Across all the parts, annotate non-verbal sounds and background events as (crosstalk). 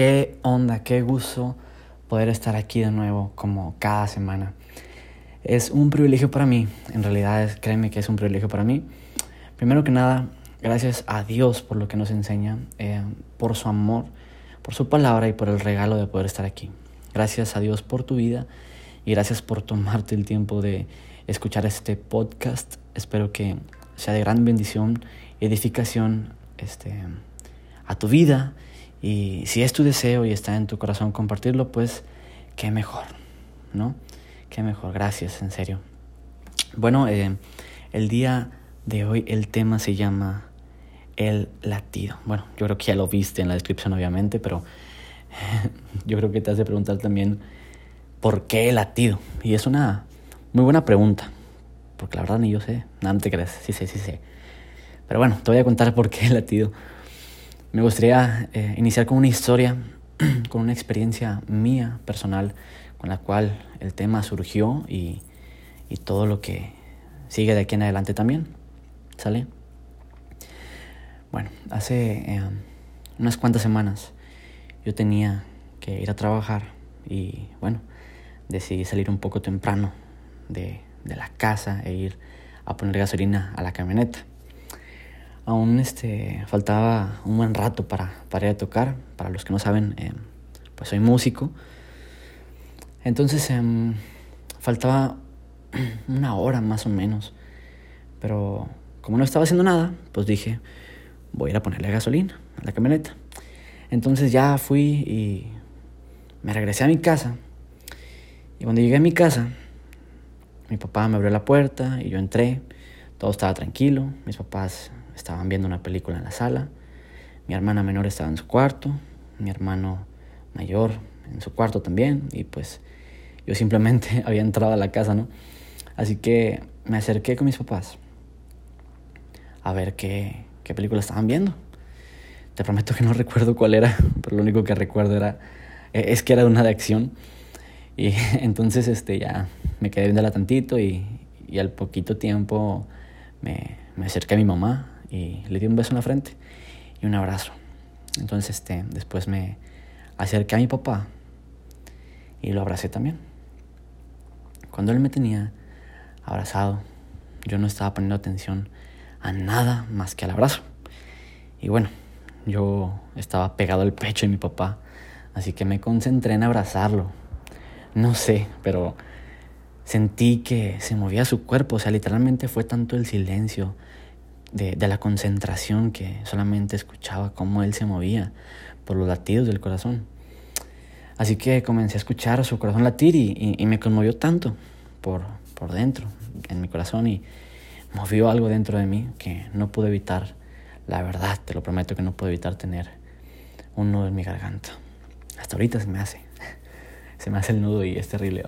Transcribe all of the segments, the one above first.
Qué onda, qué gusto poder estar aquí de nuevo como cada semana. Es un privilegio para mí, en realidad créeme que es un privilegio para mí. Primero que nada, gracias a Dios por lo que nos enseña, eh, por su amor, por su palabra y por el regalo de poder estar aquí. Gracias a Dios por tu vida y gracias por tomarte el tiempo de escuchar este podcast. Espero que sea de gran bendición edificación este, a tu vida y si es tu deseo y está en tu corazón compartirlo, pues qué mejor, ¿no? Qué mejor, gracias, en serio. Bueno, eh, el día de hoy el tema se llama el latido. Bueno, yo creo que ya lo viste en la descripción obviamente, pero (laughs) yo creo que te has de preguntar también por qué el latido. Y es una muy buena pregunta, porque la verdad ni yo sé, nada, no te crees, sí sé, sí sé. Pero bueno, te voy a contar por qué el latido. Me gustaría eh, iniciar con una historia, (clears throat) con una experiencia mía personal, con la cual el tema surgió y, y todo lo que sigue de aquí en adelante también. ¿Sale? Bueno, hace eh, unas cuantas semanas yo tenía que ir a trabajar y bueno, decidí salir un poco temprano de, de la casa e ir a poner gasolina a la camioneta aún este, faltaba un buen rato para, para ir a tocar. Para los que no saben, eh, pues soy músico. Entonces em, faltaba (clears throat) una hora más o menos. Pero como no estaba haciendo nada, pues dije, voy a ir a ponerle gasolina a la camioneta. Entonces ya fui y me regresé a mi casa. Y cuando llegué a mi casa, mi papá me abrió la puerta y yo entré. Todo estaba tranquilo. Mis papás estaban viendo una película en la sala. Mi hermana menor estaba en su cuarto, mi hermano mayor en su cuarto también, y pues yo simplemente (laughs) había entrado a la casa, ¿no? Así que me acerqué con mis papás a ver qué, qué película estaban viendo. Te prometo que no (laughs) recuerdo cuál era, pero lo único que recuerdo era, eh, es que era una de acción. Y (laughs) entonces este, ya me quedé viéndola tantito y, y al poquito tiempo me, me acerqué a mi mamá y le di un beso en la frente y un abrazo. Entonces este, después me acerqué a mi papá y lo abracé también. Cuando él me tenía abrazado, yo no estaba poniendo atención a nada más que al abrazo. Y bueno, yo estaba pegado al pecho de mi papá, así que me concentré en abrazarlo. No sé, pero sentí que se movía su cuerpo, o sea, literalmente fue tanto el silencio, de, la concentración que solamente escuchaba cómo él se movía por los latidos del corazón. Así que comencé a escuchar su corazón latir y, y, me conmovió tanto por, por dentro, en mi corazón, y movió algo dentro de mí que no pude evitar, la verdad, te lo prometo que no pude evitar tener un nudo en mi garganta. Hasta ahorita se me hace, (laughs) se me hace el nudo y es terrible.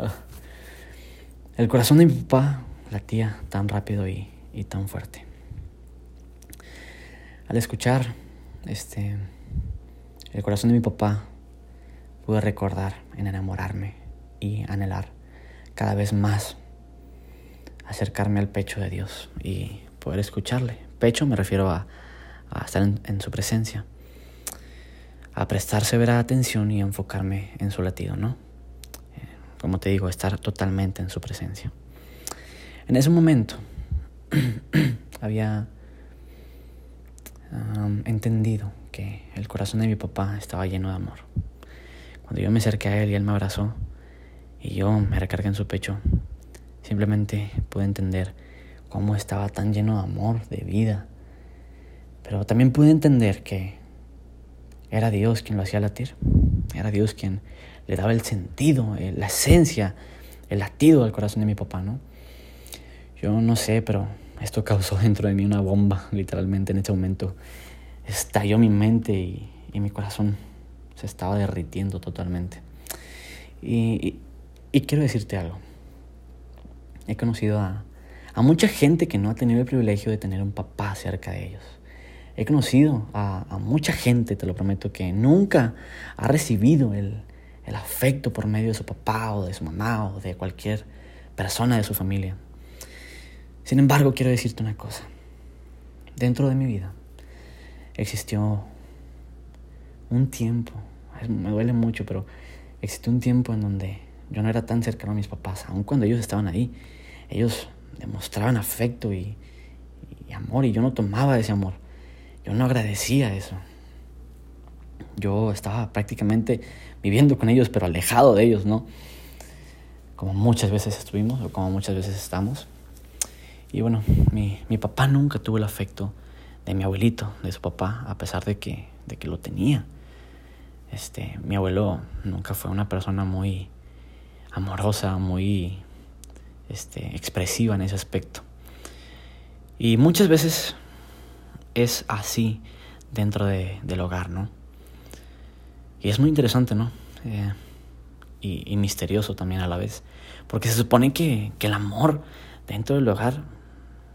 El corazón de mi papá latía tan rápido y, y tan fuerte. Al escuchar este, el corazón de mi papá, pude recordar en enamorarme y anhelar cada vez más acercarme al pecho de Dios y poder escucharle. Pecho me refiero a, estar en, su presencia, a prestar severa atención y enfocarme en su latido, ¿no? Eh, como te digo, estar totalmente en su presencia. En ese momento (clears throat) había entendido que el corazón de mi papá estaba lleno de amor. Cuando yo me acerqué a él y él me abrazó y yo me recargué en su pecho, simplemente pude entender cómo estaba tan lleno de amor, de vida. Pero también pude entender que era Dios quien lo hacía latir. Era Dios quien le daba el sentido, eh, la esencia, el latido al corazón de mi papá, ¿no? Yo no sé, pero esto causó dentro de mí una bomba, literalmente en ese momento. Estalló mi mente y, mi corazón se estaba derritiendo totalmente. Y, quiero decirte algo. He conocido a, mucha gente que no ha tenido el privilegio de tener un papá cerca de ellos. He conocido a, mucha gente, te lo prometo, que nunca ha recibido el, el afecto por medio de su papá o de su mamá o de cualquier persona de su familia. Sin embargo, quiero decirte una cosa. Dentro de mi vida existió un tiempo me duele mucho, pero existió un tiempo en donde yo no era tan cercano a mis papás, aun cuando ellos estaban ahí. Ellos demostraban afecto y, y amor y yo no tomaba ese amor. Yo no agradecía eso. Yo estaba prácticamente viviendo con ellos, pero alejado de ellos, ¿no? Como muchas veces estuvimos o como muchas veces estamos. Y bueno, mi, mi papá nunca tuvo el afecto de mi abuelito, de su papá, a pesar de que, de que lo tenía. Este, mi abuelo nunca fue una persona muy amorosa, muy este, expresiva en ese aspecto. Y muchas veces es así dentro de, del hogar, ¿no? Y es muy interesante, ¿no? Eh, y, y, misterioso también a la vez. Porque se supone que, que el amor dentro del hogar,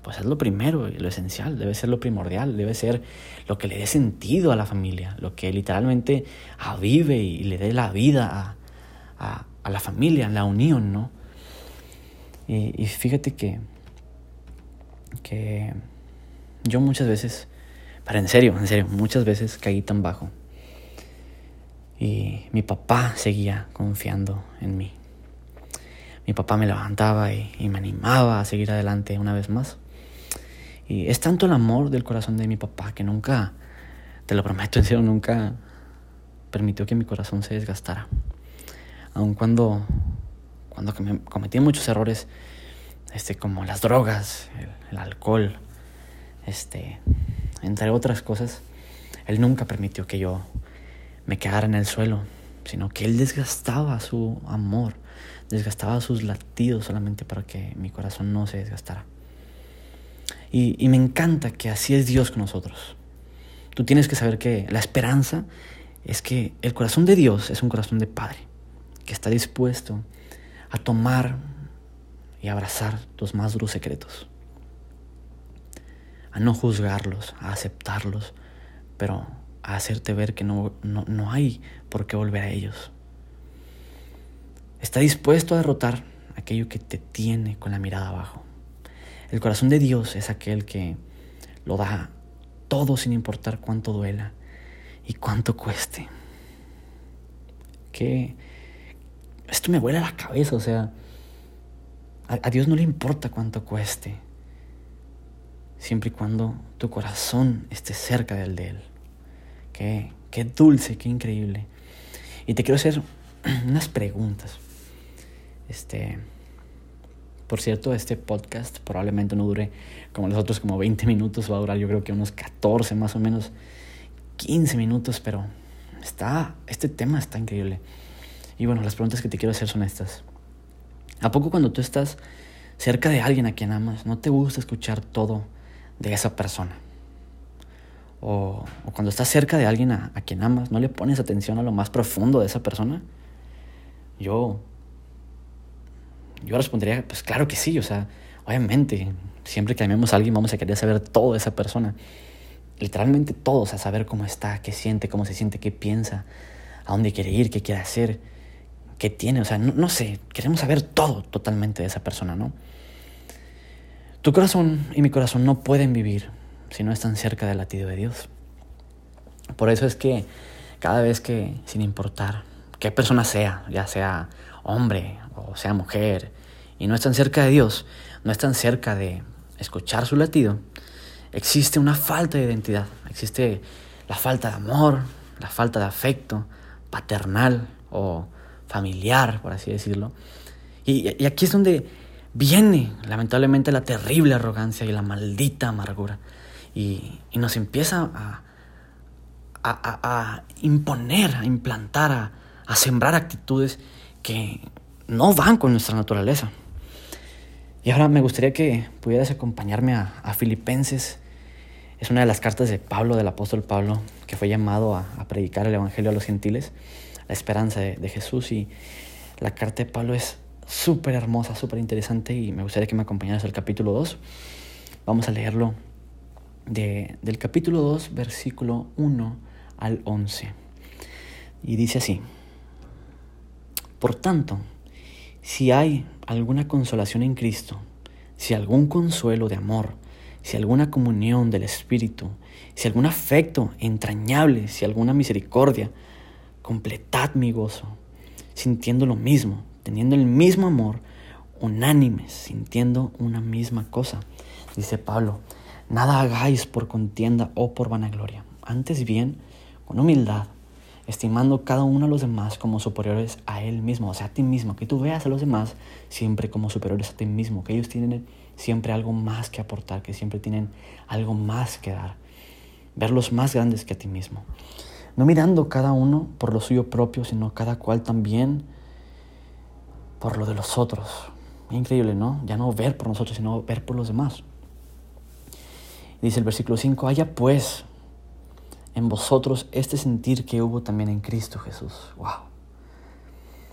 pues es lo primero, lo esencial, debe ser lo primordial, debe ser lo que le dé sentido a la familia, lo que literalmente avive y le dé la vida a, a, a la familia, la unión, ¿no? Y, y fíjate que, que yo muchas veces, pero en serio, en serio, muchas veces caí tan bajo y mi papá seguía confiando en mí. Mi papá me levantaba y, me animaba a seguir adelante una vez más. Y es tanto el amor del corazón de mi papá que nunca, te lo prometo en serio, nunca permitió que mi corazón se desgastara. Aun cuando, cuando cometí muchos errores, este, como las drogas, el, el alcohol, este, entre otras cosas, él nunca permitió que yo me quedara en el suelo, sino que Él desgastaba su amor, desgastaba sus latidos solamente para que mi corazón no se desgastara. Y, me encanta que así es Dios con nosotros. Tú tienes que saber que la esperanza es que el corazón de Dios es un corazón de Padre, que está dispuesto a tomar y abrazar tus más duros secretos, a no juzgarlos, a aceptarlos, pero a hacerte ver que no, no, no hay por qué volver a ellos. Está dispuesto a derrotar aquello que te tiene con la mirada abajo. El corazón de Dios es aquel que lo da todo sin importar cuánto duela y cuánto cueste. Que esto me vuela la cabeza, o sea, a, Dios no le importa cuánto cueste, siempre y cuando tu corazón esté cerca del de Él. Qué, qué dulce, qué increíble. Y te quiero hacer (clears throat) unas preguntas. Este, por cierto, este podcast probablemente no dure como los otros, como 20 minutos, va a durar yo creo que unos 14 más o menos, 15 minutos, pero está, este tema está increíble. Y bueno, las preguntas que te quiero hacer son estas. ¿A poco cuando tú estás cerca de alguien a quien amas, no te gusta escuchar todo de esa persona? o, o cuando estás cerca de alguien a, a, quien amas, no le pones atención a lo más profundo de esa persona? Yo, yo respondería, pues claro que sí, o sea, obviamente, siempre que amemos a alguien vamos a querer saber todo de esa persona. Literalmente todo, o sea, saber cómo está, qué siente, cómo se siente, qué piensa, a dónde quiere ir, qué quiere hacer, qué tiene, o sea, no, no sé, queremos saber todo totalmente de esa persona, ¿no? Tu corazón y mi corazón no pueden vivir si no están cerca del latido de Dios. Por eso es que cada vez que, sin importar qué persona sea, ya sea hombre o sea mujer, y no están cerca de Dios, no están cerca de escuchar su latido, existe una falta de identidad, existe la falta de amor, la falta de afecto paternal o familiar, por así decirlo. Y, aquí es donde viene, lamentablemente, la terrible arrogancia y la maldita amargura y, y nos empieza a, a, a, imponer, a implantar, a, a sembrar actitudes que no van con nuestra naturaleza. Y ahora me gustaría que pudieras acompañarme a, Filipenses. Es una de las cartas de Pablo, del apóstol Pablo, que fue llamado a, predicar el Evangelio a los gentiles, la esperanza de, Jesús. Y la carta de Pablo es súper hermosa, súper interesante y me gustaría que me acompañaras al capítulo 2. Vamos a leerlo de, del capítulo 2, versículo 1 al 11. Y dice así, por tanto, si hay alguna consolación en Cristo, si algún consuelo de amor, si alguna comunión del Espíritu, si algún afecto entrañable, si alguna misericordia, completad mi gozo, sintiendo lo mismo, teniendo el mismo amor, unánimes, sintiendo una misma cosa. Dice Pablo, nada hagáis por contienda o por vanagloria, antes bien, con humildad, estimando cada uno a los demás como superiores a él mismo, o sea, a ti mismo, que tú veas a los demás siempre como superiores a ti mismo, que ellos tienen siempre algo más que aportar, que siempre tienen algo más que dar, verlos más grandes que a ti mismo. No mirando cada uno por lo suyo propio, sino cada cual también por lo de los otros. Increíble, ¿no? Ya no ver por nosotros, sino ver por los demás. Dice el versículo 5, haya pues en vosotros este sentir que hubo también en Cristo Jesús. Wow.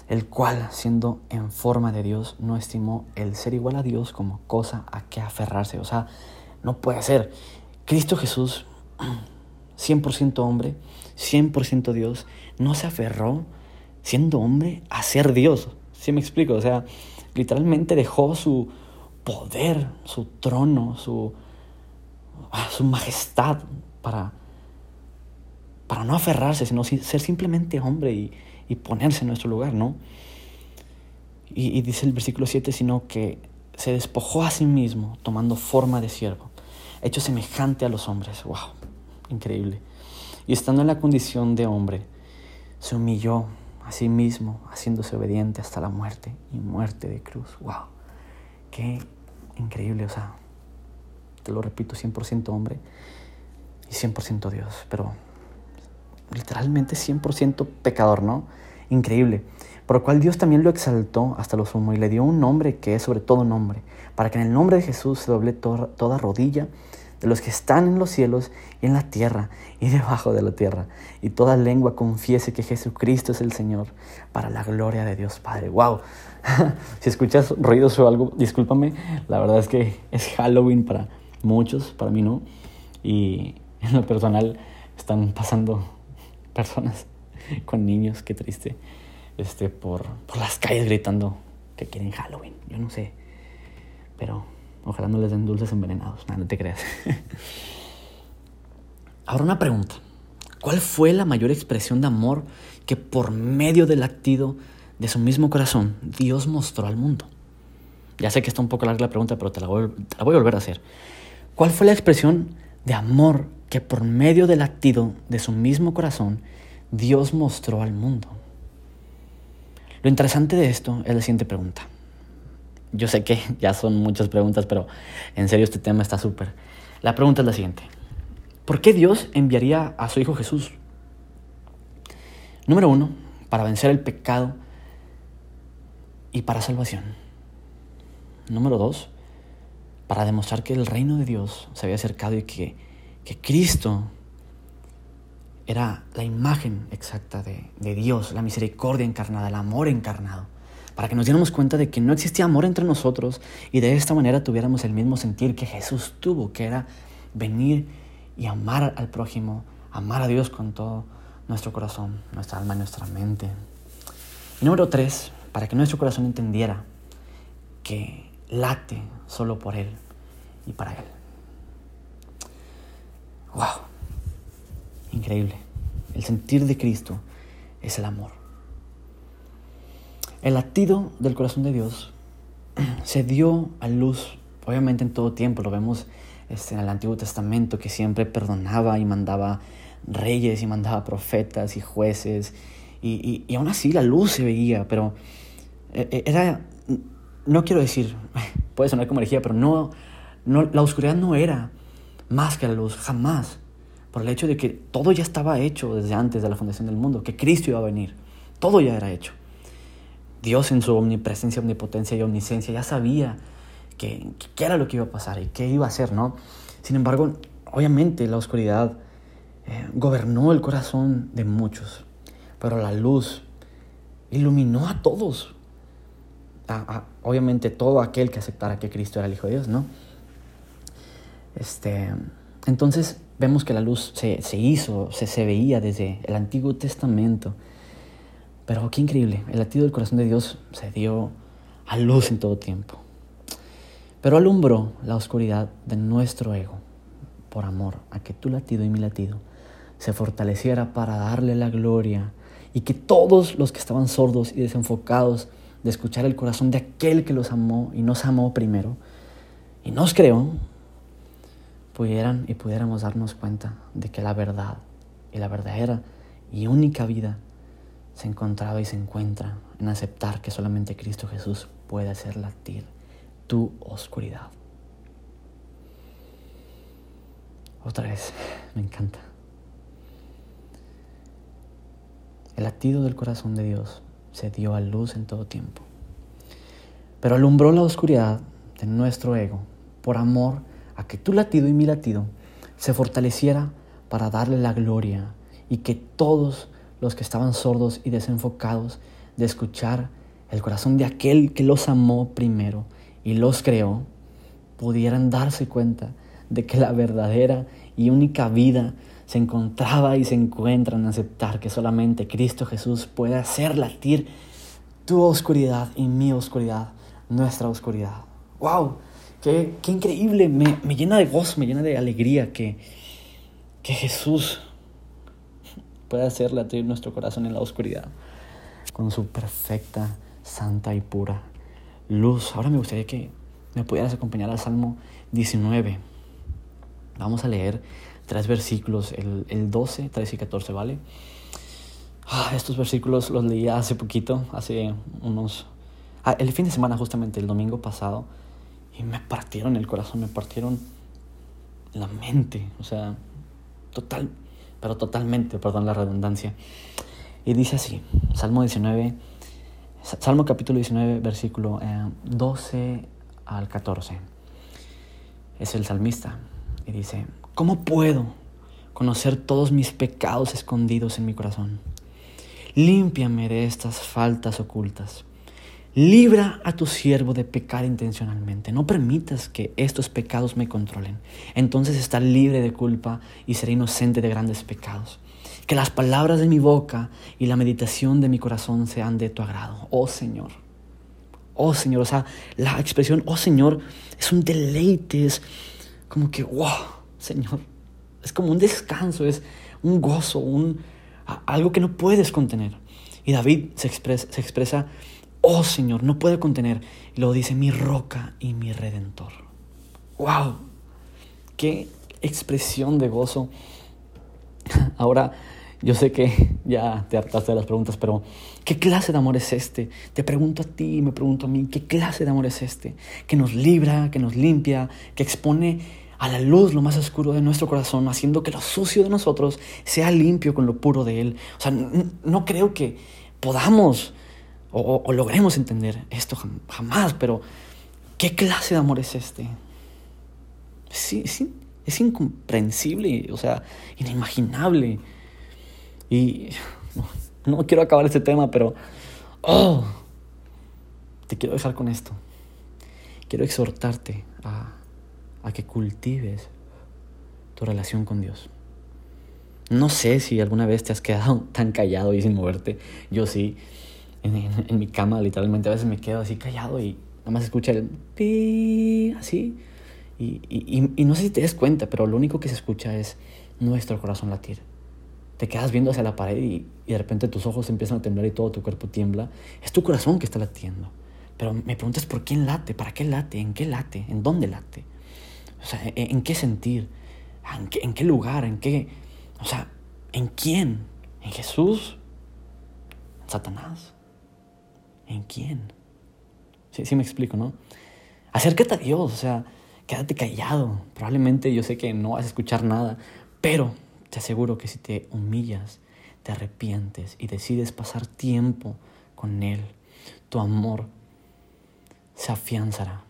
El cual, siendo en forma de Dios, no estimó el ser igual a Dios como cosa a que aferrarse. O sea, no puede ser. Cristo Jesús, (clears throat) 100% hombre, 100% Dios, no se aferró, siendo hombre, a ser Dios. ¿Sí me explico? O sea, literalmente dejó su poder, su trono, su, ah, su majestad para para no aferrarse, sino ser simplemente hombre y, ponerse en nuestro lugar, ¿no? Y, dice el versículo 7, sino que se despojó a sí mismo, tomando forma de siervo, hecho semejante a los hombres. ¡Wow! Increíble. Y estando en la condición de hombre, se humilló a sí mismo, haciéndose obediente hasta la muerte y muerte de cruz. ¡Wow! Qué increíble, o sea, te lo repito, 100% hombre y 100% Dios, pero literalmente 100% pecador, ¿no? Increíble. Por lo cual Dios también lo exaltó hasta lo sumo y le dio un nombre que es sobre todo nombre, para que en el nombre de Jesús se doble toda rodilla de los que están en los cielos y en la tierra y debajo de la tierra, y toda lengua confiese que Jesucristo es el Señor, para la gloria de Dios Padre. ¡Wow! (laughs) si escuchas ruidos o algo, discúlpame, la verdad es que es Halloween para muchos, para mí no, y en lo personal están pasando personas (laughs) con niños, qué triste, este, por, por las calles gritando que quieren Halloween. Yo no sé, pero ojalá no les den dulces envenenados, no, te creas. (laughs) Ahora una pregunta. ¿Cuál fue la mayor expresión de amor que por medio del latido de su mismo corazón Dios mostró al mundo? Ya sé que está un poco larga la pregunta, pero te la voy, te la voy a volver a hacer. ¿Cuál fue la expresión de amor que por medio del latido de su mismo corazón Dios mostró al mundo. Lo interesante de esto es la siguiente pregunta. Yo sé que (laughs) ya son muchas preguntas, pero en serio este tema está súper. La pregunta es la siguiente. ¿Por qué Dios enviaría a su Hijo Jesús? Número uno, para vencer el pecado y para salvación. Número dos, para demostrar que el reino de Dios se había acercado y que, que Cristo era la imagen exacta de, de, Dios, la misericordia encarnada, el amor encarnado, para que nos diéramos cuenta de que no existía amor entre nosotros y de esta manera tuviéramos el mismo sentir que Jesús tuvo, que era venir y amar al prójimo, amar a Dios con todo nuestro corazón, nuestra alma y nuestra mente. Y número tres, para que nuestro corazón entendiera que late solo por Él y para Él. ¡Wow! Increíble. El sentir de Cristo es el amor. El latido del corazón de Dios (clears throat) se dio a luz, obviamente en todo tiempo, lo vemos este, en el Antiguo Testamento, que siempre perdonaba y mandaba reyes y mandaba profetas y jueces, y, y aún así la luz se veía, pero eh, eh, era, no quiero decir, (laughs) puede sonar como herejía, pero no, no, la oscuridad no era más que la luz, jamás. Por el hecho de que todo ya estaba hecho desde antes de la fundación del mundo, que Cristo iba a venir. Todo ya era hecho. Dios en su omnipresencia, omnipotencia y omnisciencia ya sabía qué era lo que iba a pasar y qué iba a hacer, ¿no? Sin embargo, obviamente la oscuridad eh, gobernó el corazón de muchos, pero la luz iluminó a todos. Obviamente todo aquel que aceptara que Cristo era el Hijo de Dios, ¿no? Este, entonces vemos que la luz se, hizo, se, se veía desde el Antiguo Testamento. Pero qué increíble, el latido del corazón de Dios se dio a luz en todo tiempo. Pero alumbró la oscuridad de nuestro ego por amor a que tu latido y mi latido se fortaleciera para darle la gloria y que todos los que estaban sordos y desenfocados de escuchar el corazón de aquel que los amó y nos amó primero y nos creó, pudieran y pudiéramos darnos cuenta de que la verdad y la verdadera y única vida se encontraba y se encuentra en aceptar que solamente Cristo Jesús puede hacer latir tu oscuridad. Otra vez, me encanta. El latido del corazón de Dios se dio a luz en todo tiempo, pero alumbró la oscuridad de nuestro ego por amor a que tu latido y mi latido se fortaleciera para darle la gloria y que todos los que estaban sordos y desenfocados de escuchar el corazón de aquel que los amó primero y los creó, pudieran darse cuenta de que la verdadera y única vida se encontraba y se encuentra en aceptar que solamente Cristo Jesús puede hacer latir tu oscuridad y mi oscuridad, nuestra oscuridad. ¡Wow! ¡Qué, qué increíble! Me, me, llena de gozo, me llena de alegría que, que Jesús pueda hacer latir nuestro corazón en la oscuridad con su perfecta, santa y pura luz. Ahora me gustaría que me pudieras acompañar al Salmo 19. Vamos a leer tres versículos, el, el 12, 13 y 14, ¿vale? Ah, estos versículos los leí hace poquito, hace unos... Ah, el fin de semana, justamente el domingo pasado, y me partieron el corazón, me partieron la mente, o sea, total, pero totalmente, perdón la redundancia. Y dice así, Salmo 19, Salmo capítulo 19, versículo 12 eh, al 14. Es el salmista y dice, ¿cómo puedo conocer todos mis pecados escondidos en mi corazón? Límpiame de estas faltas ocultas Libra a tu siervo de pecar intencionalmente. No permitas que estos pecados me controlen. Entonces estaré libre de culpa y seré inocente de grandes pecados. Que las palabras de mi boca y la meditación de mi corazón sean de tu agrado. Oh Señor. Oh Señor. O sea, la expresión, oh Señor, es un deleite. Es como que, wow, Señor. Es como un descanso, es un gozo, un, algo que no puedes contener. Y David se expresa, se expresa oh Señor, no puede contener. Y luego dice, mi roca y mi redentor. ¡Wow! ¡Qué expresión de gozo! (laughs) Ahora, yo sé que (laughs) ya te hartaste de las preguntas, pero ¿qué clase de amor es este? Te pregunto a ti, me pregunto a mí, ¿qué clase de amor es este? Que nos libra, que nos limpia, que expone a la luz lo más oscuro de nuestro corazón, haciendo que lo sucio de nosotros sea limpio con lo puro de Él. O sea, no creo que podamos o, logremos entender esto jamás, pero ¿qué clase de amor es este? Sí, sí, es incomprensible, o sea, inimaginable. Y (sighs) no, quiero acabar este tema, pero oh, te quiero dejar con esto. Quiero exhortarte a, a que cultives tu relación con Dios. No sé si alguna vez te has quedado (laughs) tan callado y sin moverte. Yo sí en, mi cama, literalmente. A veces me quedo así callado y nada más escucha el pi, así. Y, y, y, no sé si te das cuenta, pero lo único que se escucha es nuestro corazón latir. Te quedas viendo hacia la pared y, y de repente tus ojos empiezan a temblar y todo tu cuerpo tiembla. Es tu corazón que está latiendo. Pero me preguntas por quién late, para qué late, en qué late, en dónde late. O sea, en, qué sentir, en qué, en qué lugar, en qué. O sea, ¿en quién? ¿En Jesús? ¿En Satanás? ¿En quién? Sí, sí me explico, ¿no? Acércate a Dios, o sea, quédate callado. Probablemente yo sé que no vas a escuchar nada, pero te aseguro que si te humillas, te arrepientes y decides pasar tiempo con Él, tu amor se afianzará,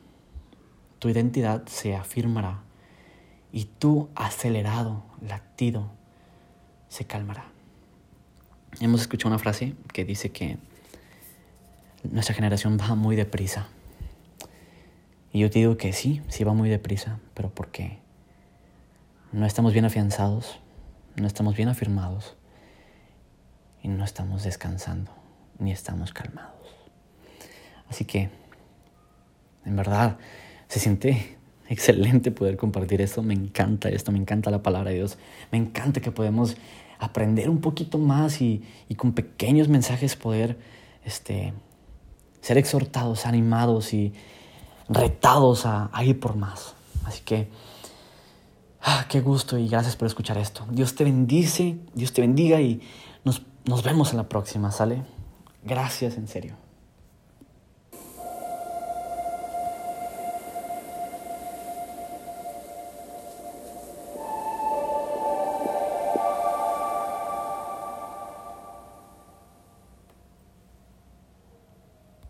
tu identidad se afirmará y tu acelerado latido se calmará. Hemos escuchado una frase que dice que nuestra generación va muy deprisa. Y yo te digo que sí, sí va muy deprisa, pero porque no estamos bien afianzados, no estamos bien afirmados y no estamos descansando, ni estamos calmados. Así que, en verdad, se siente excelente poder compartir esto. Me encanta esto, me encanta la palabra de Dios. Me encanta que podemos aprender un poquito más y, con pequeños mensajes poder este, ser exhortados, animados y retados a, ir por más. Así que, ah, qué gusto y gracias por escuchar esto. Dios te bendice, Dios te bendiga y nos, nos vemos en la próxima, ¿sale? Gracias, en serio.